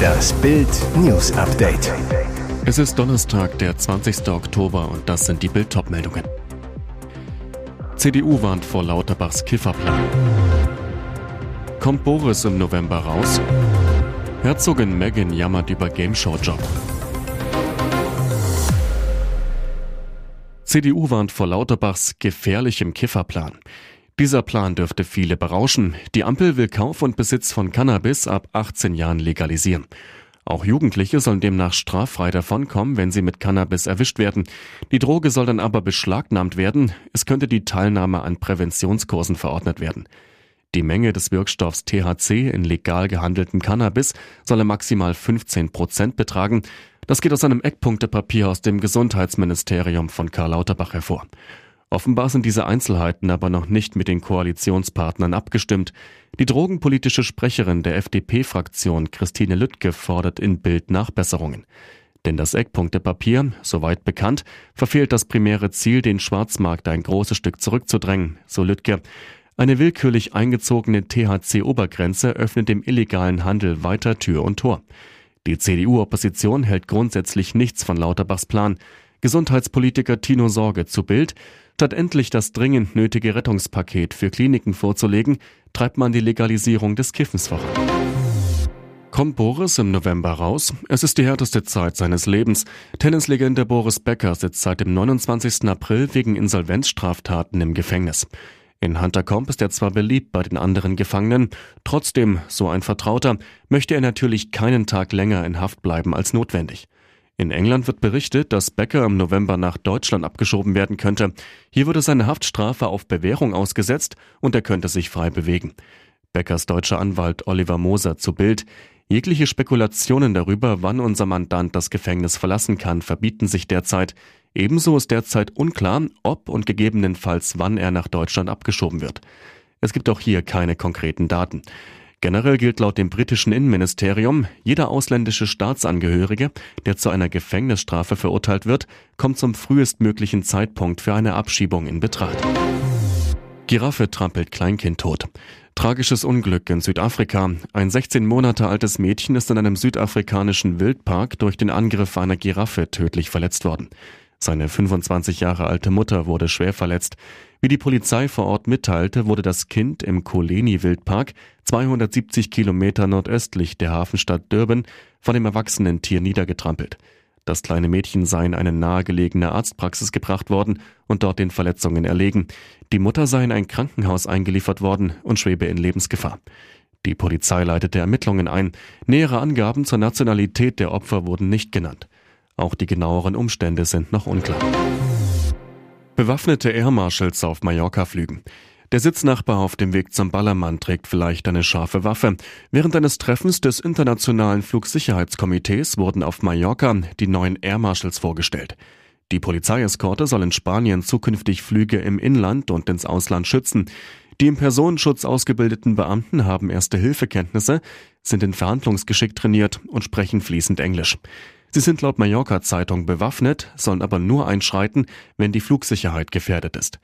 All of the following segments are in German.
Das Bild News Update. Es ist Donnerstag, der 20. Oktober und das sind die Bild meldungen CDU warnt vor Lauterbachs Kifferplan. Kommt Boris im November raus? Herzogin Meghan jammert über Gameshow-Job. CDU warnt vor Lauterbachs gefährlichem Kifferplan. Dieser Plan dürfte viele berauschen. Die Ampel will Kauf und Besitz von Cannabis ab 18 Jahren legalisieren. Auch Jugendliche sollen demnach straffrei davonkommen, wenn sie mit Cannabis erwischt werden. Die Droge soll dann aber beschlagnahmt werden. Es könnte die Teilnahme an Präventionskursen verordnet werden. Die Menge des Wirkstoffs THC in legal gehandeltem Cannabis solle maximal 15 Prozent betragen. Das geht aus einem Eckpunktepapier aus dem Gesundheitsministerium von Karl Lauterbach hervor. Offenbar sind diese Einzelheiten aber noch nicht mit den Koalitionspartnern abgestimmt. Die drogenpolitische Sprecherin der FDP-Fraktion Christine Lüttke fordert in Bild Nachbesserungen. Denn das Eckpunktepapier, soweit bekannt, verfehlt das primäre Ziel, den Schwarzmarkt ein großes Stück zurückzudrängen, so Lüttke. Eine willkürlich eingezogene THC-Obergrenze öffnet dem illegalen Handel weiter Tür und Tor. Die CDU-Opposition hält grundsätzlich nichts von Lauterbachs Plan. Gesundheitspolitiker Tino Sorge zu Bild. Statt endlich das dringend nötige Rettungspaket für Kliniken vorzulegen, treibt man die Legalisierung des Kiffens voran. Kommt Boris im November raus? Es ist die härteste Zeit seines Lebens. Tennislegende Boris Becker sitzt seit dem 29. April wegen Insolvenzstraftaten im Gefängnis. In Hunter Comp ist er zwar beliebt bei den anderen Gefangenen, trotzdem, so ein Vertrauter, möchte er natürlich keinen Tag länger in Haft bleiben als notwendig. In England wird berichtet, dass Becker im November nach Deutschland abgeschoben werden könnte. Hier würde seine Haftstrafe auf Bewährung ausgesetzt und er könnte sich frei bewegen. Beckers deutscher Anwalt Oliver Moser zu Bild. Jegliche Spekulationen darüber, wann unser Mandant das Gefängnis verlassen kann, verbieten sich derzeit. Ebenso ist derzeit unklar, ob und gegebenenfalls wann er nach Deutschland abgeschoben wird. Es gibt auch hier keine konkreten Daten. Generell gilt laut dem britischen Innenministerium, jeder ausländische Staatsangehörige, der zu einer Gefängnisstrafe verurteilt wird, kommt zum frühestmöglichen Zeitpunkt für eine Abschiebung in Betracht. Giraffe trampelt Kleinkind tot. Tragisches Unglück in Südafrika. Ein 16 Monate altes Mädchen ist in einem südafrikanischen Wildpark durch den Angriff einer Giraffe tödlich verletzt worden. Seine 25 Jahre alte Mutter wurde schwer verletzt. Wie die Polizei vor Ort mitteilte, wurde das Kind im Koleni-Wildpark 270 Kilometer nordöstlich der Hafenstadt Durban von dem erwachsenen Tier niedergetrampelt. Das kleine Mädchen sei in eine nahegelegene Arztpraxis gebracht worden und dort den Verletzungen erlegen. Die Mutter sei in ein Krankenhaus eingeliefert worden und schwebe in Lebensgefahr. Die Polizei leitete Ermittlungen ein. Nähere Angaben zur Nationalität der Opfer wurden nicht genannt. Auch die genaueren Umstände sind noch unklar. Bewaffnete Air Marshals auf Mallorca flügen. Der Sitznachbar auf dem Weg zum Ballermann trägt vielleicht eine scharfe Waffe. Während eines Treffens des Internationalen Flugsicherheitskomitees wurden auf Mallorca die neuen Air Marshals vorgestellt. Die Polizeieskorte soll in Spanien zukünftig Flüge im Inland und ins Ausland schützen. Die im Personenschutz ausgebildeten Beamten haben erste Hilfekenntnisse, sind in Verhandlungsgeschick trainiert und sprechen fließend Englisch. Sie sind laut Mallorca Zeitung bewaffnet, sollen aber nur einschreiten, wenn die Flugsicherheit gefährdet ist.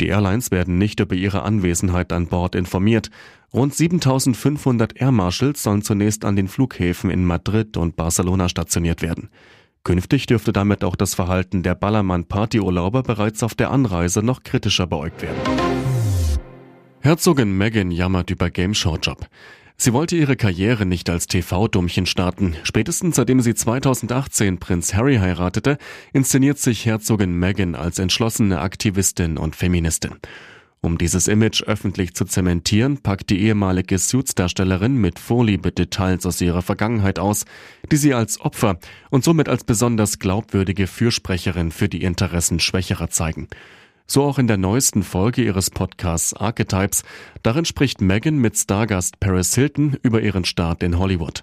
Die Airlines werden nicht über ihre Anwesenheit an Bord informiert. Rund 7500 Air Marshals sollen zunächst an den Flughäfen in Madrid und Barcelona stationiert werden. Künftig dürfte damit auch das Verhalten der Ballermann-Partyurlauber bereits auf der Anreise noch kritischer beäugt werden. Herzogin Meghan jammert über Gameshow-Job. Sie wollte ihre Karriere nicht als TV-Dummchen starten. Spätestens seitdem sie 2018 Prinz Harry heiratete, inszeniert sich Herzogin Meghan als entschlossene Aktivistin und Feministin. Um dieses Image öffentlich zu zementieren, packt die ehemalige Suits-Darstellerin mit Vorliebe Details aus ihrer Vergangenheit aus, die sie als Opfer und somit als besonders glaubwürdige Fürsprecherin für die Interessen Schwächerer zeigen. So auch in der neuesten Folge ihres Podcasts Archetypes. Darin spricht Megan mit Stargast Paris Hilton über ihren Start in Hollywood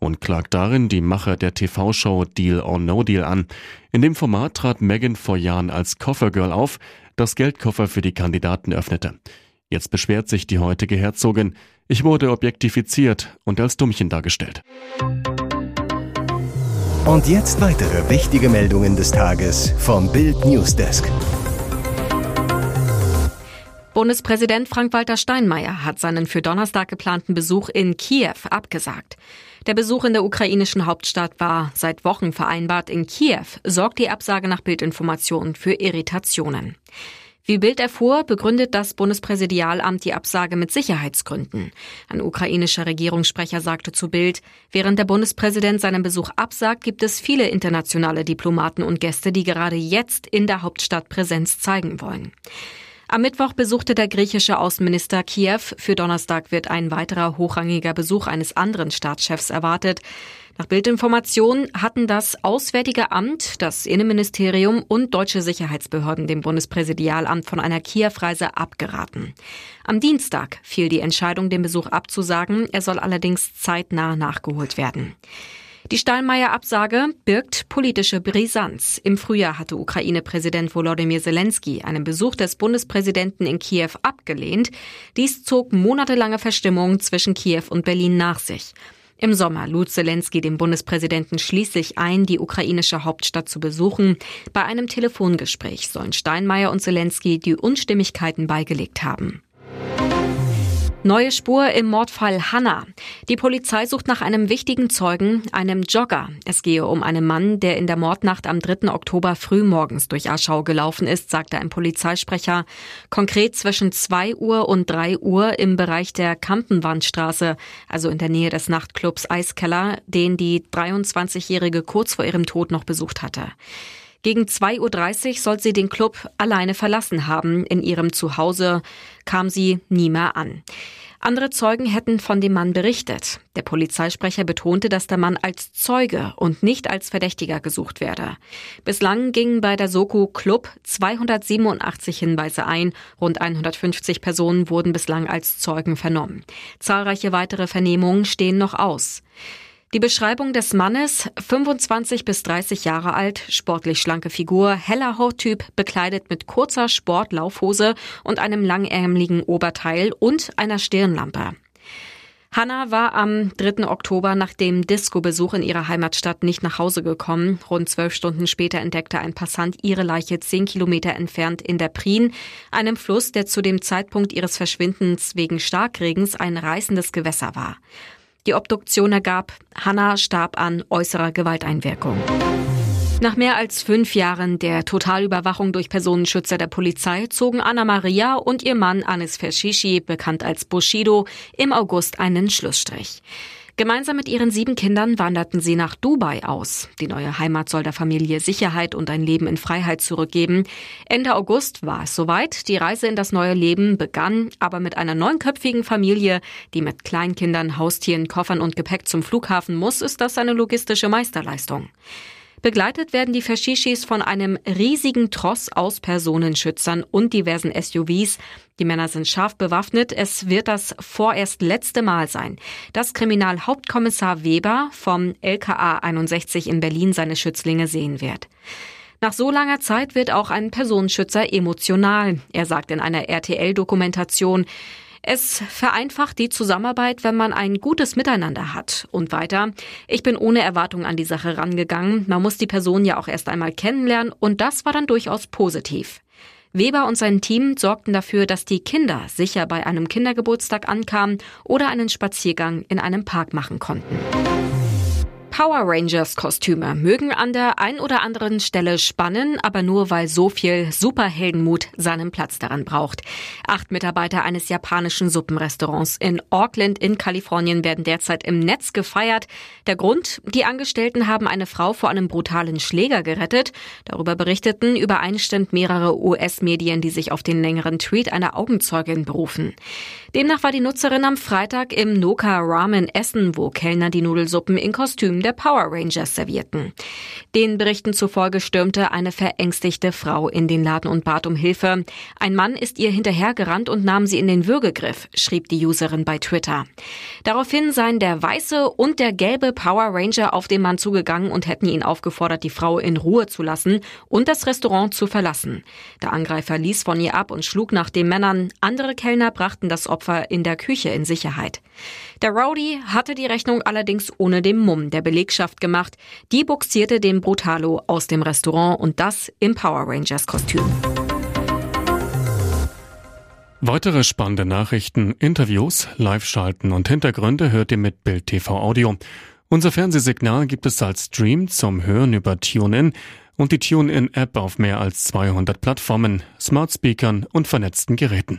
und klagt darin die Macher der TV-Show Deal or No Deal an. In dem Format trat Megan vor Jahren als Koffergirl auf, das Geldkoffer für die Kandidaten öffnete. Jetzt beschwert sich die heutige Herzogin, ich wurde objektifiziert und als Dummchen dargestellt. Und jetzt weitere wichtige Meldungen des Tages vom Bild Newsdesk. Bundespräsident Frank-Walter Steinmeier hat seinen für Donnerstag geplanten Besuch in Kiew abgesagt. Der Besuch in der ukrainischen Hauptstadt war seit Wochen vereinbart. In Kiew sorgt die Absage nach Bildinformationen für Irritationen. Wie Bild erfuhr, begründet das Bundespräsidialamt die Absage mit Sicherheitsgründen. Ein ukrainischer Regierungssprecher sagte zu Bild, während der Bundespräsident seinen Besuch absagt, gibt es viele internationale Diplomaten und Gäste, die gerade jetzt in der Hauptstadt Präsenz zeigen wollen. Am Mittwoch besuchte der griechische Außenminister Kiew. Für Donnerstag wird ein weiterer hochrangiger Besuch eines anderen Staatschefs erwartet. Nach Bildinformationen hatten das Auswärtige Amt, das Innenministerium und deutsche Sicherheitsbehörden dem Bundespräsidialamt von einer Kiew-Reise abgeraten. Am Dienstag fiel die Entscheidung, den Besuch abzusagen. Er soll allerdings zeitnah nachgeholt werden. Die Steinmeier-Absage birgt politische Brisanz. Im Frühjahr hatte Ukraine-Präsident Volodymyr Zelensky einen Besuch des Bundespräsidenten in Kiew abgelehnt. Dies zog monatelange Verstimmungen zwischen Kiew und Berlin nach sich. Im Sommer lud Zelensky den Bundespräsidenten schließlich ein, die ukrainische Hauptstadt zu besuchen. Bei einem Telefongespräch sollen Steinmeier und Zelensky die Unstimmigkeiten beigelegt haben. Neue Spur im Mordfall Hanna. Die Polizei sucht nach einem wichtigen Zeugen, einem Jogger. Es gehe um einen Mann, der in der Mordnacht am 3. Oktober frühmorgens durch Aschau gelaufen ist, sagte ein Polizeisprecher. Konkret zwischen 2 Uhr und 3 Uhr im Bereich der Kampenwandstraße, also in der Nähe des Nachtclubs Eiskeller, den die 23-Jährige kurz vor ihrem Tod noch besucht hatte. Gegen 2.30 Uhr soll sie den Club alleine verlassen haben. In ihrem Zuhause kam sie nie mehr an. Andere Zeugen hätten von dem Mann berichtet. Der Polizeisprecher betonte, dass der Mann als Zeuge und nicht als Verdächtiger gesucht werde. Bislang gingen bei der Soko Club 287 Hinweise ein. Rund 150 Personen wurden bislang als Zeugen vernommen. Zahlreiche weitere Vernehmungen stehen noch aus. Die Beschreibung des Mannes, 25 bis 30 Jahre alt, sportlich schlanke Figur, heller Hauttyp, bekleidet mit kurzer Sportlaufhose und einem langärmeligen Oberteil und einer Stirnlampe. Hanna war am 3. Oktober nach dem Disco-Besuch in ihrer Heimatstadt nicht nach Hause gekommen. Rund zwölf Stunden später entdeckte ein Passant ihre Leiche zehn Kilometer entfernt in der Prien, einem Fluss, der zu dem Zeitpunkt ihres Verschwindens wegen Starkregens ein reißendes Gewässer war. Die Obduktion ergab, Hannah starb an äußerer Gewalteinwirkung. Nach mehr als fünf Jahren der Totalüberwachung durch Personenschützer der Polizei zogen Anna Maria und ihr Mann Anis Feshishi, bekannt als Bushido, im August einen Schlussstrich. Gemeinsam mit ihren sieben Kindern wanderten sie nach Dubai aus. Die neue Heimat soll der Familie Sicherheit und ein Leben in Freiheit zurückgeben. Ende August war es soweit. Die Reise in das neue Leben begann, aber mit einer neunköpfigen Familie, die mit Kleinkindern, Haustieren, Koffern und Gepäck zum Flughafen muss, ist das eine logistische Meisterleistung. Begleitet werden die Fashishis von einem riesigen Tross aus Personenschützern und diversen SUVs. Die Männer sind scharf bewaffnet. Es wird das vorerst letzte Mal sein, dass Kriminalhauptkommissar Weber vom LKA 61 in Berlin seine Schützlinge sehen wird. Nach so langer Zeit wird auch ein Personenschützer emotional. Er sagt in einer RTL-Dokumentation, es vereinfacht die Zusammenarbeit, wenn man ein gutes Miteinander hat. Und weiter, ich bin ohne Erwartung an die Sache rangegangen. Man muss die Person ja auch erst einmal kennenlernen und das war dann durchaus positiv. Weber und sein Team sorgten dafür, dass die Kinder sicher bei einem Kindergeburtstag ankamen oder einen Spaziergang in einem Park machen konnten. Power Rangers Kostüme mögen an der ein oder anderen Stelle spannen, aber nur weil so viel Superheldenmut seinen Platz daran braucht. Acht Mitarbeiter eines japanischen Suppenrestaurants in Auckland in Kalifornien werden derzeit im Netz gefeiert. Der Grund? Die Angestellten haben eine Frau vor einem brutalen Schläger gerettet. Darüber berichteten übereinstimmend mehrere US-Medien, die sich auf den längeren Tweet einer Augenzeugin berufen. Demnach war die Nutzerin am Freitag im Noka Ramen essen, wo Kellner die Nudelsuppen in Kostümen der Power Rangers servierten. Den Berichten zufolge stürmte eine verängstigte Frau in den Laden und bat um Hilfe. Ein Mann ist ihr hinterhergerannt und nahm sie in den Würgegriff, schrieb die Userin bei Twitter. Daraufhin seien der weiße und der gelbe Power Ranger auf den Mann zugegangen und hätten ihn aufgefordert, die Frau in Ruhe zu lassen und das Restaurant zu verlassen. Der Angreifer ließ von ihr ab und schlug nach den Männern. Andere Kellner brachten das Opfer in der Küche in Sicherheit. Der Rowdy hatte die Rechnung allerdings ohne den Mumm der Belegschaft gemacht. Die buxierte den Brutalo aus dem Restaurant und das im Power Rangers Kostüm. Weitere spannende Nachrichten, Interviews, Live-Schalten und Hintergründe hört ihr mit Bild TV Audio. Unser Fernsehsignal gibt es als Stream zum Hören über TuneIn und die TuneIn-App auf mehr als 200 Plattformen, Smart Speakern und vernetzten Geräten.